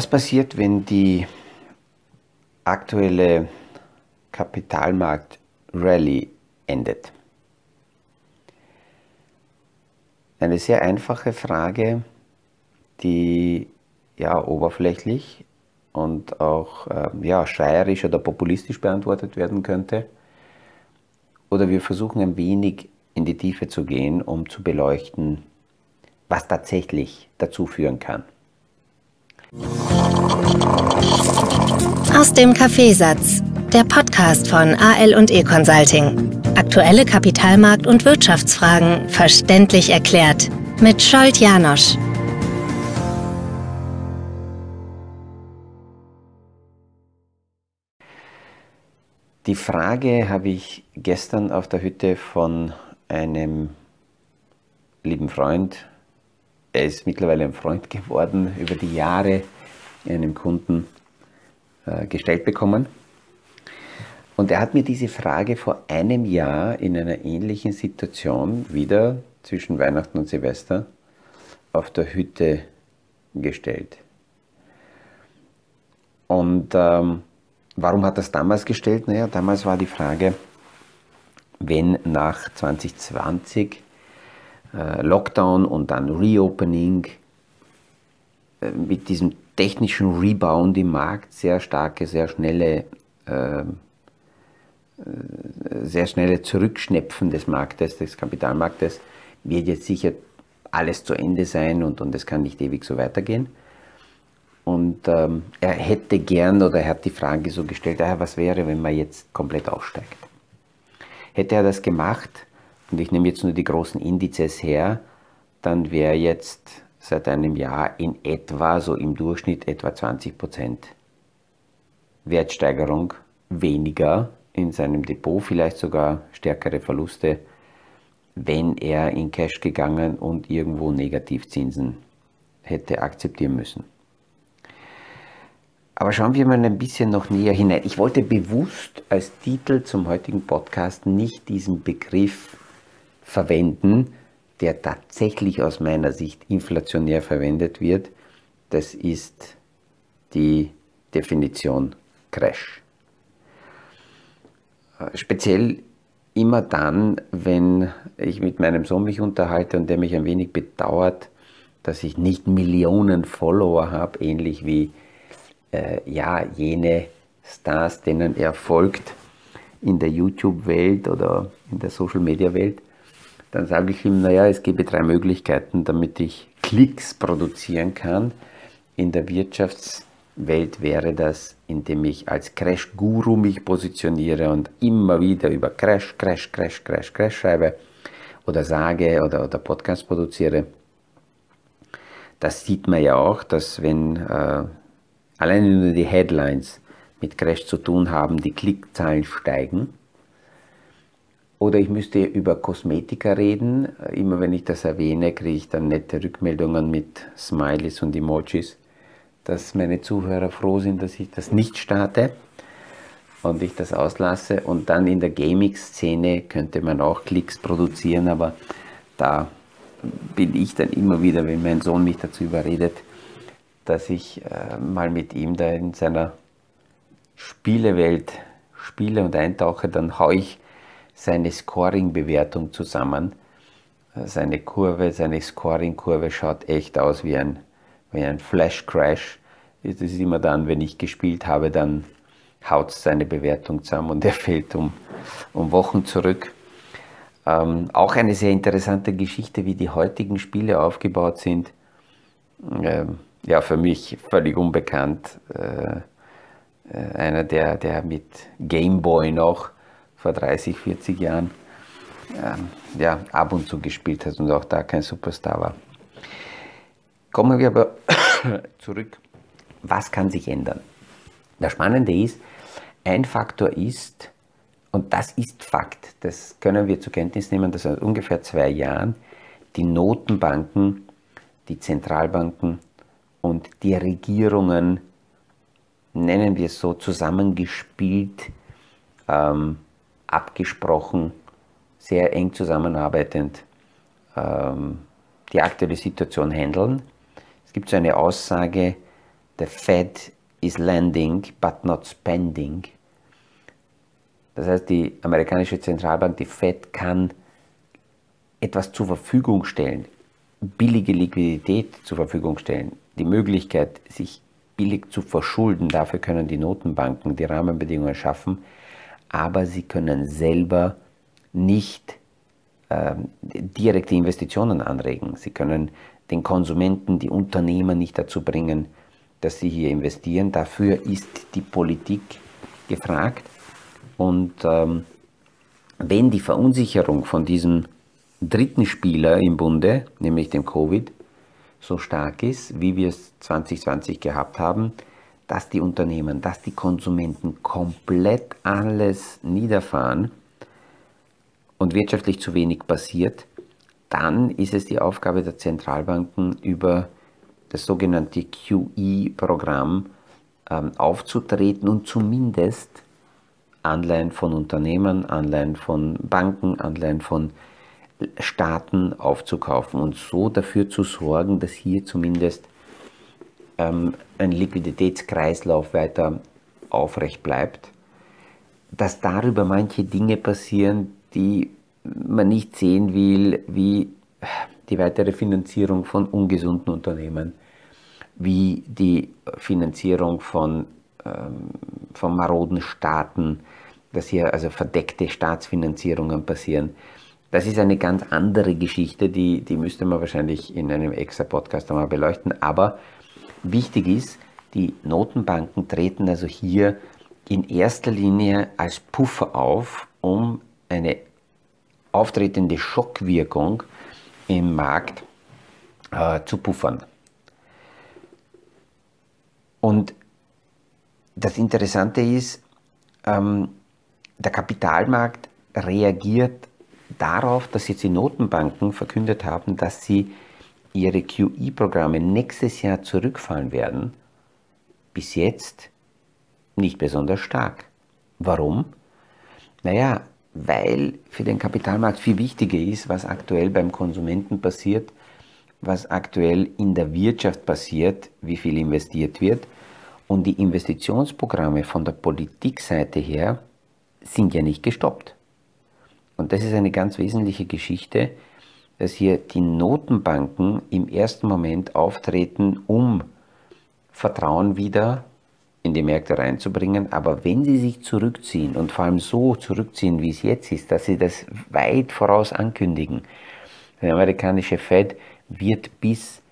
Was passiert, wenn die aktuelle Kapitalmarkt-Rallye endet? Eine sehr einfache Frage, die ja oberflächlich und auch äh, ja, schreierisch oder populistisch beantwortet werden könnte. Oder wir versuchen ein wenig in die Tiefe zu gehen, um zu beleuchten, was tatsächlich dazu führen kann. Aus dem Kaffeesatz, der Podcast von AL und E Consulting. Aktuelle Kapitalmarkt- und Wirtschaftsfragen verständlich erklärt mit Scholt Janosch. Die Frage habe ich gestern auf der Hütte von einem lieben Freund, er ist mittlerweile ein Freund geworden, über die Jahre einem Kunden äh, gestellt bekommen. Und er hat mir diese Frage vor einem Jahr in einer ähnlichen Situation wieder zwischen Weihnachten und Silvester auf der Hütte gestellt. Und ähm, warum hat er es damals gestellt? Naja, damals war die Frage, wenn nach 2020 äh, Lockdown und dann Reopening äh, mit diesem technischen Rebound im Markt sehr starke, sehr schnelle, äh, sehr schnelle Zurückschnepfen des Marktes, des Kapitalmarktes, wird jetzt sicher alles zu Ende sein und, und es kann nicht ewig so weitergehen. Und ähm, er hätte gern oder er hat die Frage so gestellt, ah, was wäre, wenn man jetzt komplett aussteigt? Hätte er das gemacht, und ich nehme jetzt nur die großen Indizes her, dann wäre jetzt seit einem Jahr in etwa, so im Durchschnitt etwa 20% Wertsteigerung weniger in seinem Depot, vielleicht sogar stärkere Verluste, wenn er in Cash gegangen und irgendwo Negativzinsen hätte akzeptieren müssen. Aber schauen wir mal ein bisschen noch näher hinein. Ich wollte bewusst als Titel zum heutigen Podcast nicht diesen Begriff verwenden, der tatsächlich aus meiner Sicht inflationär verwendet wird. Das ist die Definition Crash. Äh, speziell immer dann, wenn ich mit meinem Sohn mich unterhalte und der mich ein wenig bedauert, dass ich nicht Millionen Follower habe, ähnlich wie äh, ja, jene Stars, denen er folgt in der YouTube-Welt oder in der Social-Media-Welt dann sage ich ihm, naja, es gäbe drei Möglichkeiten, damit ich Klicks produzieren kann. In der Wirtschaftswelt wäre das, indem ich als Crash-Guru mich positioniere und immer wieder über Crash, Crash, Crash, Crash, Crash schreibe oder sage oder, oder Podcast produziere. Das sieht man ja auch, dass wenn äh, alleine nur die Headlines mit Crash zu tun haben, die Klickzahlen steigen. Oder ich müsste über Kosmetika reden. Immer wenn ich das erwähne, kriege ich dann nette Rückmeldungen mit Smileys und Emojis, dass meine Zuhörer froh sind, dass ich das nicht starte und ich das auslasse. Und dann in der Gaming-Szene könnte man auch Klicks produzieren, aber da bin ich dann immer wieder, wenn mein Sohn mich dazu überredet, dass ich äh, mal mit ihm da in seiner Spielewelt spiele und eintauche, dann haue ich seine Scoring-Bewertung zusammen. Seine Kurve, seine Scoring-Kurve schaut echt aus wie ein, wie ein Flash-Crash. Das ist immer dann, wenn ich gespielt habe, dann haut seine Bewertung zusammen und er fällt um, um Wochen zurück. Ähm, auch eine sehr interessante Geschichte, wie die heutigen Spiele aufgebaut sind. Ähm, ja, für mich völlig unbekannt. Äh, äh einer, der, der mit Game Boy noch vor 30, 40 Jahren ähm, ja, ab und zu gespielt hat und auch da kein Superstar war. Kommen wir aber zurück. Was kann sich ändern? Das Spannende ist, ein Faktor ist, und das ist Fakt, das können wir zur Kenntnis nehmen, dass seit ungefähr zwei Jahren die Notenbanken, die Zentralbanken und die Regierungen, nennen wir es so, zusammengespielt, ähm, abgesprochen, sehr eng zusammenarbeitend ähm, die aktuelle Situation handeln. Es gibt so eine Aussage, the Fed is lending but not spending. Das heißt, die amerikanische Zentralbank, die Fed, kann etwas zur Verfügung stellen, billige Liquidität zur Verfügung stellen, die Möglichkeit, sich billig zu verschulden. Dafür können die Notenbanken die Rahmenbedingungen schaffen, aber sie können selber nicht äh, direkte Investitionen anregen. Sie können den Konsumenten, die Unternehmer nicht dazu bringen, dass sie hier investieren. Dafür ist die Politik gefragt. Und ähm, wenn die Verunsicherung von diesem dritten Spieler im Bunde, nämlich dem Covid, so stark ist, wie wir es 2020 gehabt haben, dass die Unternehmen, dass die Konsumenten komplett alles niederfahren und wirtschaftlich zu wenig passiert, dann ist es die Aufgabe der Zentralbanken über das sogenannte QE-Programm ähm, aufzutreten und zumindest Anleihen von Unternehmen, Anleihen von Banken, Anleihen von Staaten aufzukaufen und so dafür zu sorgen, dass hier zumindest ähm, ein Liquiditätskreislauf weiter aufrecht bleibt, dass darüber manche Dinge passieren, die man nicht sehen will, wie die weitere Finanzierung von ungesunden Unternehmen, wie die Finanzierung von, ähm, von maroden Staaten, dass hier also verdeckte Staatsfinanzierungen passieren. Das ist eine ganz andere Geschichte, die, die müsste man wahrscheinlich in einem extra Podcast einmal beleuchten. Aber wichtig ist, die Notenbanken treten also hier in erster Linie als Puffer auf, um eine auftretende Schockwirkung im Markt äh, zu puffern. Und das Interessante ist, ähm, der Kapitalmarkt reagiert darauf, dass jetzt die Notenbanken verkündet haben, dass sie ihre QE-Programme nächstes Jahr zurückfahren werden, bis jetzt nicht besonders stark. Warum? Naja, weil für den Kapitalmarkt viel wichtiger ist, was aktuell beim Konsumenten passiert, was aktuell in der Wirtschaft passiert, wie viel investiert wird. Und die Investitionsprogramme von der Politikseite her sind ja nicht gestoppt. Und das ist eine ganz wesentliche Geschichte, dass hier die Notenbanken im ersten Moment auftreten, um Vertrauen wieder in die Märkte reinzubringen. Aber wenn sie sich zurückziehen und vor allem so zurückziehen, wie es jetzt ist, dass sie das weit voraus ankündigen, der amerikanische Fed wird bis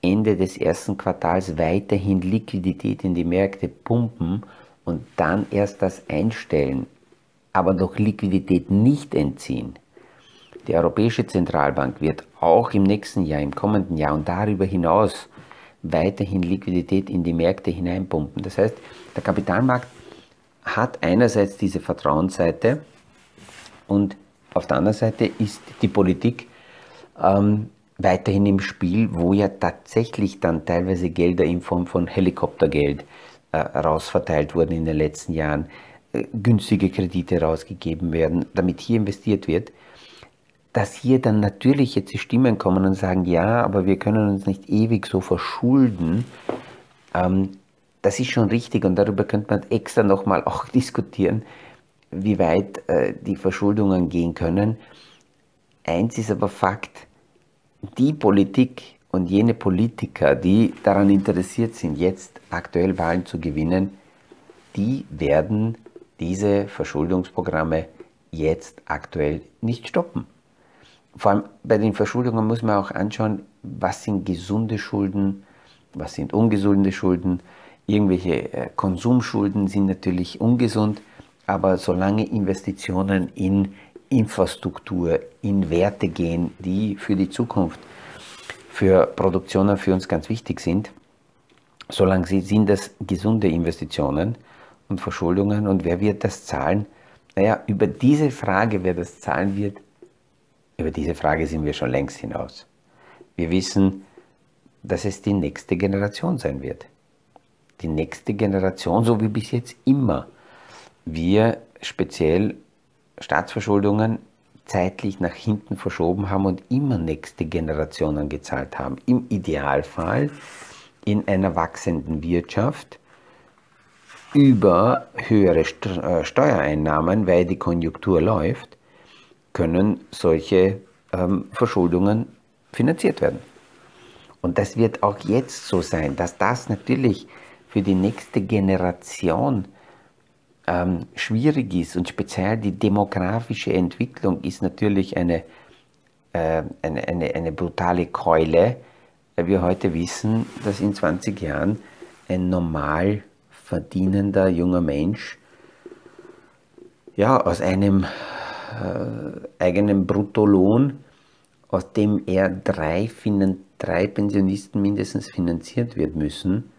Ende des ersten Quartals weiterhin Liquidität in die Märkte pumpen und dann erst das einstellen, aber noch Liquidität nicht entziehen. Die Europäische Zentralbank wird auch im nächsten Jahr, im kommenden Jahr und darüber hinaus weiterhin Liquidität in die Märkte hineinpumpen. Das heißt, der Kapitalmarkt hat einerseits diese Vertrauensseite und auf der anderen Seite ist die Politik ähm, weiterhin im Spiel, wo ja tatsächlich dann teilweise Gelder in Form von Helikoptergeld äh, rausverteilt wurden in den letzten Jahren, äh, günstige Kredite rausgegeben werden, damit hier investiert wird dass hier dann natürlich jetzt die Stimmen kommen und sagen, ja, aber wir können uns nicht ewig so verschulden, ähm, das ist schon richtig und darüber könnte man extra nochmal auch diskutieren, wie weit äh, die Verschuldungen gehen können. Eins ist aber Fakt, die Politik und jene Politiker, die daran interessiert sind, jetzt aktuell Wahlen zu gewinnen, die werden diese Verschuldungsprogramme jetzt aktuell nicht stoppen vor allem bei den Verschuldungen muss man auch anschauen, was sind gesunde Schulden, was sind ungesunde Schulden. Irgendwelche äh, Konsumschulden sind natürlich ungesund, aber solange Investitionen in Infrastruktur, in Werte gehen, die für die Zukunft, für Produktionen für uns ganz wichtig sind, solange sind das gesunde Investitionen und Verschuldungen. Und wer wird das zahlen? Naja, über diese Frage, wer das zahlen wird, über diese Frage sind wir schon längst hinaus. Wir wissen, dass es die nächste Generation sein wird. Die nächste Generation, so wie bis jetzt immer, wir speziell Staatsverschuldungen zeitlich nach hinten verschoben haben und immer nächste Generationen gezahlt haben. Im Idealfall in einer wachsenden Wirtschaft über höhere äh, Steuereinnahmen, weil die Konjunktur läuft, können solche ähm, Verschuldungen finanziert werden. Und das wird auch jetzt so sein, dass das natürlich für die nächste Generation ähm, schwierig ist und speziell die demografische Entwicklung ist natürlich eine, äh, eine, eine, eine brutale Keule, weil wir heute wissen, dass in 20 Jahren ein normal verdienender junger Mensch ja, aus einem äh, eigenen Bruttolohn, aus dem er drei, drei Pensionisten mindestens finanziert wird müssen,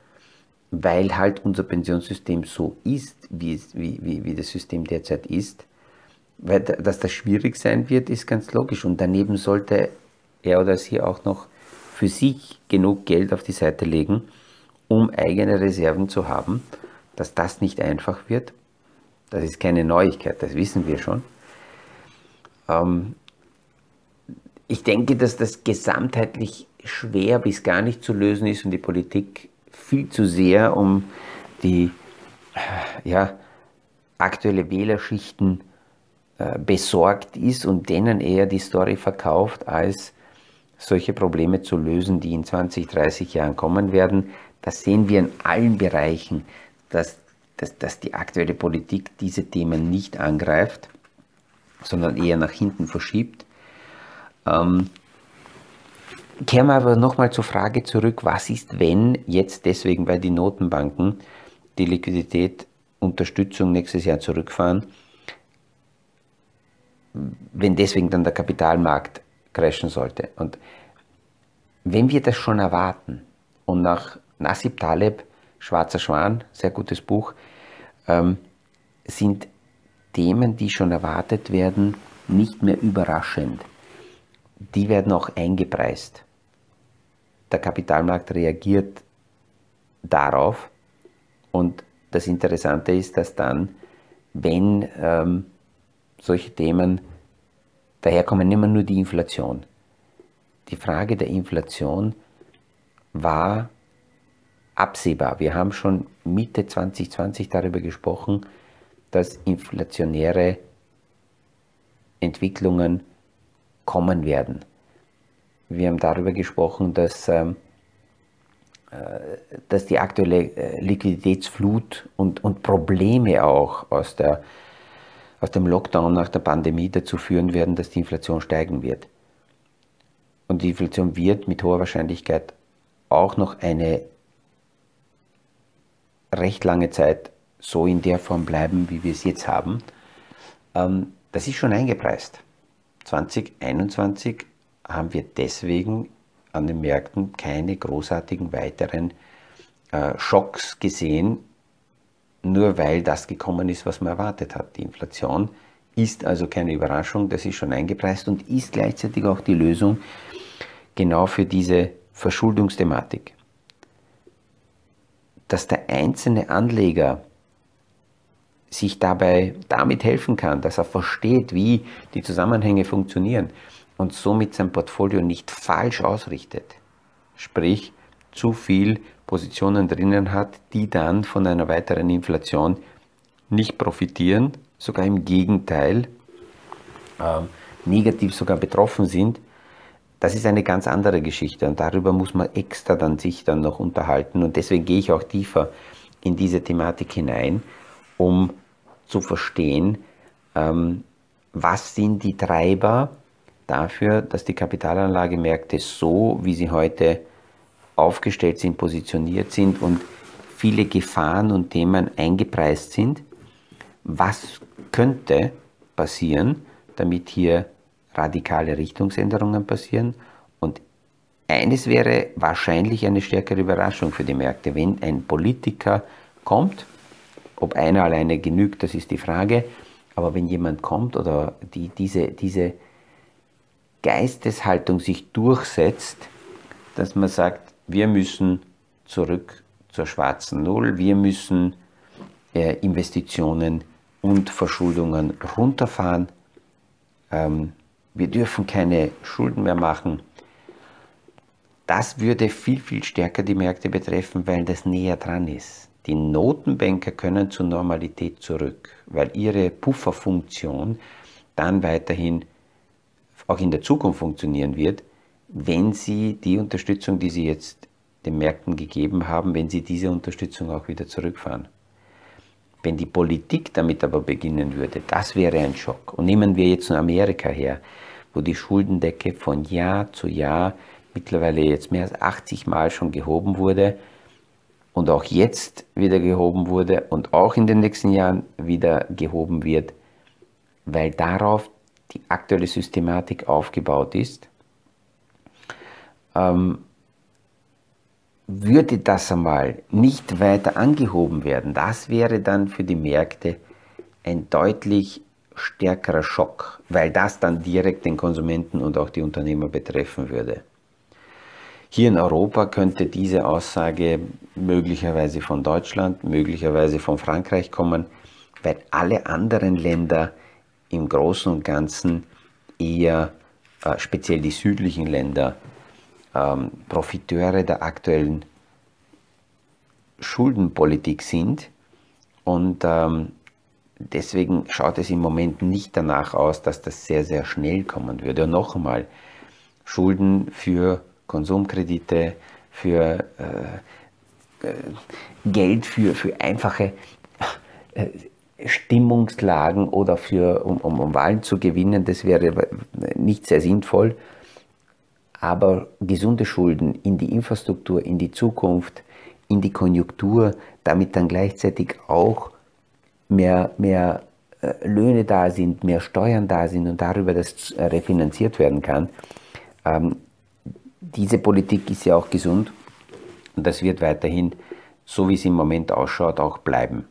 weil halt unser Pensionssystem so ist, wie, wie, wie, wie das System derzeit ist, weil dass das schwierig sein wird, ist ganz logisch. Und daneben sollte er oder sie auch noch für sich genug Geld auf die Seite legen, um eigene Reserven zu haben. Dass das nicht einfach wird, das ist keine Neuigkeit, das wissen wir schon. Ähm, ich denke, dass das gesamtheitlich schwer bis gar nicht zu lösen ist und die Politik viel zu sehr um die ja, aktuelle Wählerschichten äh, besorgt ist und denen eher die Story verkauft, als solche Probleme zu lösen, die in 20, 30 Jahren kommen werden. Das sehen wir in allen Bereichen, dass, dass, dass die aktuelle Politik diese Themen nicht angreift, sondern eher nach hinten verschiebt. Ähm, Kehren wir aber nochmal zur Frage zurück, was ist, wenn jetzt deswegen, weil die Notenbanken die Liquidität, Unterstützung nächstes Jahr zurückfahren, wenn deswegen dann der Kapitalmarkt crashen sollte. Und wenn wir das schon erwarten und nach Nasib Taleb, Schwarzer Schwan, sehr gutes Buch, ähm, sind Themen, die schon erwartet werden, nicht mehr überraschend. Die werden auch eingepreist der Kapitalmarkt reagiert darauf. Und das Interessante ist, dass dann, wenn ähm, solche Themen daherkommen, nehmen wir nur die Inflation. Die Frage der Inflation war absehbar. Wir haben schon Mitte 2020 darüber gesprochen, dass inflationäre Entwicklungen kommen werden. Wir haben darüber gesprochen, dass, ähm, äh, dass die aktuelle äh, Liquiditätsflut und, und Probleme auch aus, der, aus dem Lockdown nach der Pandemie dazu führen werden, dass die Inflation steigen wird. Und die Inflation wird mit hoher Wahrscheinlichkeit auch noch eine recht lange Zeit so in der Form bleiben, wie wir es jetzt haben. Ähm, das ist schon eingepreist. 2021 haben wir deswegen an den Märkten keine großartigen weiteren äh, Schocks gesehen, nur weil das gekommen ist, was man erwartet hat. Die Inflation ist also keine Überraschung, das ist schon eingepreist und ist gleichzeitig auch die Lösung genau für diese Verschuldungsthematik. Dass der einzelne Anleger sich dabei damit helfen kann, dass er versteht, wie die Zusammenhänge funktionieren, und somit sein Portfolio nicht falsch ausrichtet. Sprich, zu viel Positionen drinnen hat, die dann von einer weiteren Inflation nicht profitieren, sogar im Gegenteil äh, negativ sogar betroffen sind. Das ist eine ganz andere Geschichte und darüber muss man extra dann sich dann noch unterhalten und deswegen gehe ich auch tiefer in diese Thematik hinein, um zu verstehen, ähm, was sind die Treiber, dafür, dass die Kapitalanlagemärkte so, wie sie heute aufgestellt sind, positioniert sind und viele Gefahren und Themen eingepreist sind. Was könnte passieren, damit hier radikale Richtungsänderungen passieren? Und eines wäre wahrscheinlich eine stärkere Überraschung für die Märkte, wenn ein Politiker kommt, ob einer alleine genügt, das ist die Frage, aber wenn jemand kommt oder die, diese, diese Geisteshaltung sich durchsetzt, dass man sagt, wir müssen zurück zur schwarzen Null, wir müssen äh, Investitionen und Verschuldungen runterfahren, ähm, wir dürfen keine Schulden mehr machen. das würde viel, viel stärker die Märkte betreffen, weil das näher dran ist. Die Notenbanker können zur Normalität zurück, weil ihre Pufferfunktion dann weiterhin auch in der Zukunft funktionieren wird, wenn sie die Unterstützung, die sie jetzt den Märkten gegeben haben, wenn sie diese Unterstützung auch wieder zurückfahren. Wenn die Politik damit aber beginnen würde, das wäre ein Schock. Und nehmen wir jetzt nur Amerika her, wo die Schuldendecke von Jahr zu Jahr mittlerweile jetzt mehr als 80 Mal schon gehoben wurde und auch jetzt wieder gehoben wurde und auch in den nächsten Jahren wieder gehoben wird, weil darauf die aktuelle Systematik aufgebaut ist, ähm, würde das einmal nicht weiter angehoben werden, das wäre dann für die Märkte ein deutlich stärkerer Schock, weil das dann direkt den Konsumenten und auch die Unternehmer betreffen würde. Hier in Europa könnte diese Aussage möglicherweise von Deutschland, möglicherweise von Frankreich kommen, weil alle anderen Länder im Großen und Ganzen eher, äh, speziell die südlichen Länder, ähm, Profiteure der aktuellen Schuldenpolitik sind. Und ähm, deswegen schaut es im Moment nicht danach aus, dass das sehr, sehr schnell kommen würde. Und noch einmal, Schulden für Konsumkredite, für äh, äh, Geld für, für einfache äh, Stimmungslagen oder für, um, um, um Wahlen zu gewinnen, das wäre nicht sehr sinnvoll. Aber gesunde Schulden in die Infrastruktur, in die Zukunft, in die Konjunktur, damit dann gleichzeitig auch mehr, mehr äh, Löhne da sind, mehr Steuern da sind und darüber das äh, refinanziert werden kann. Diese Politik ist ja auch gesund und das wird weiterhin, so wie es im Moment ausschaut, auch bleiben.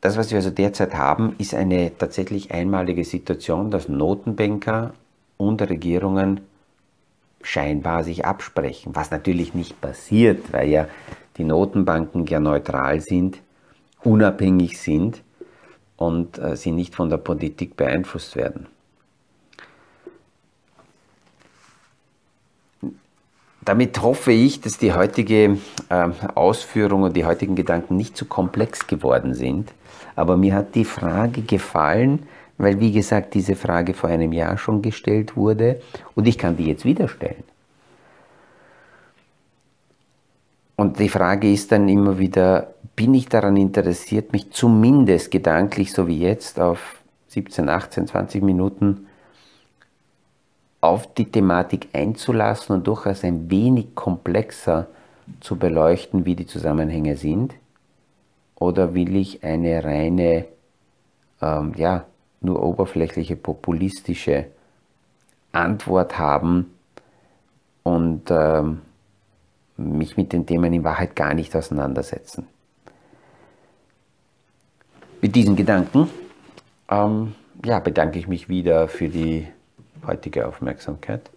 Das, was wir also derzeit haben, ist eine tatsächlich einmalige Situation, dass Notenbanker und Regierungen scheinbar sich absprechen, was natürlich nicht passiert, weil ja die Notenbanken ja neutral sind, unabhängig sind und äh, sie nicht von der Politik beeinflusst werden. Damit hoffe ich, dass die heutige äh, Ausführung und die heutigen Gedanken nicht zu komplex geworden sind. Aber mir hat die Frage gefallen, weil wie gesagt diese Frage vor einem Jahr schon gestellt wurde und ich kann die jetzt wieder stellen. Und die Frage ist dann immer wieder, bin ich daran interessiert, mich zumindest gedanklich, so wie jetzt, auf 17, 18, 20 Minuten auf die Thematik einzulassen und durchaus ein wenig komplexer zu beleuchten, wie die Zusammenhänge sind? Oder will ich eine reine, ähm, ja, nur oberflächliche populistische Antwort haben und ähm, mich mit den Themen in Wahrheit gar nicht auseinandersetzen? Mit diesen Gedanken ähm, ja, bedanke ich mich wieder für die heutige Aufmerksamkeit,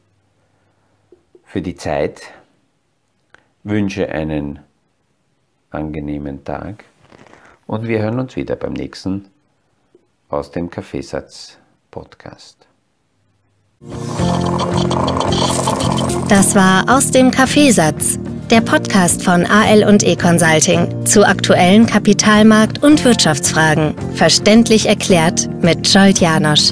für die Zeit, wünsche einen angenehmen Tag und wir hören uns wieder beim nächsten aus dem Kaffeesatz Podcast. Das war aus dem Kaffeesatz, der Podcast von AL und E Consulting zu aktuellen Kapitalmarkt- und Wirtschaftsfragen, verständlich erklärt mit Scholt Janosch.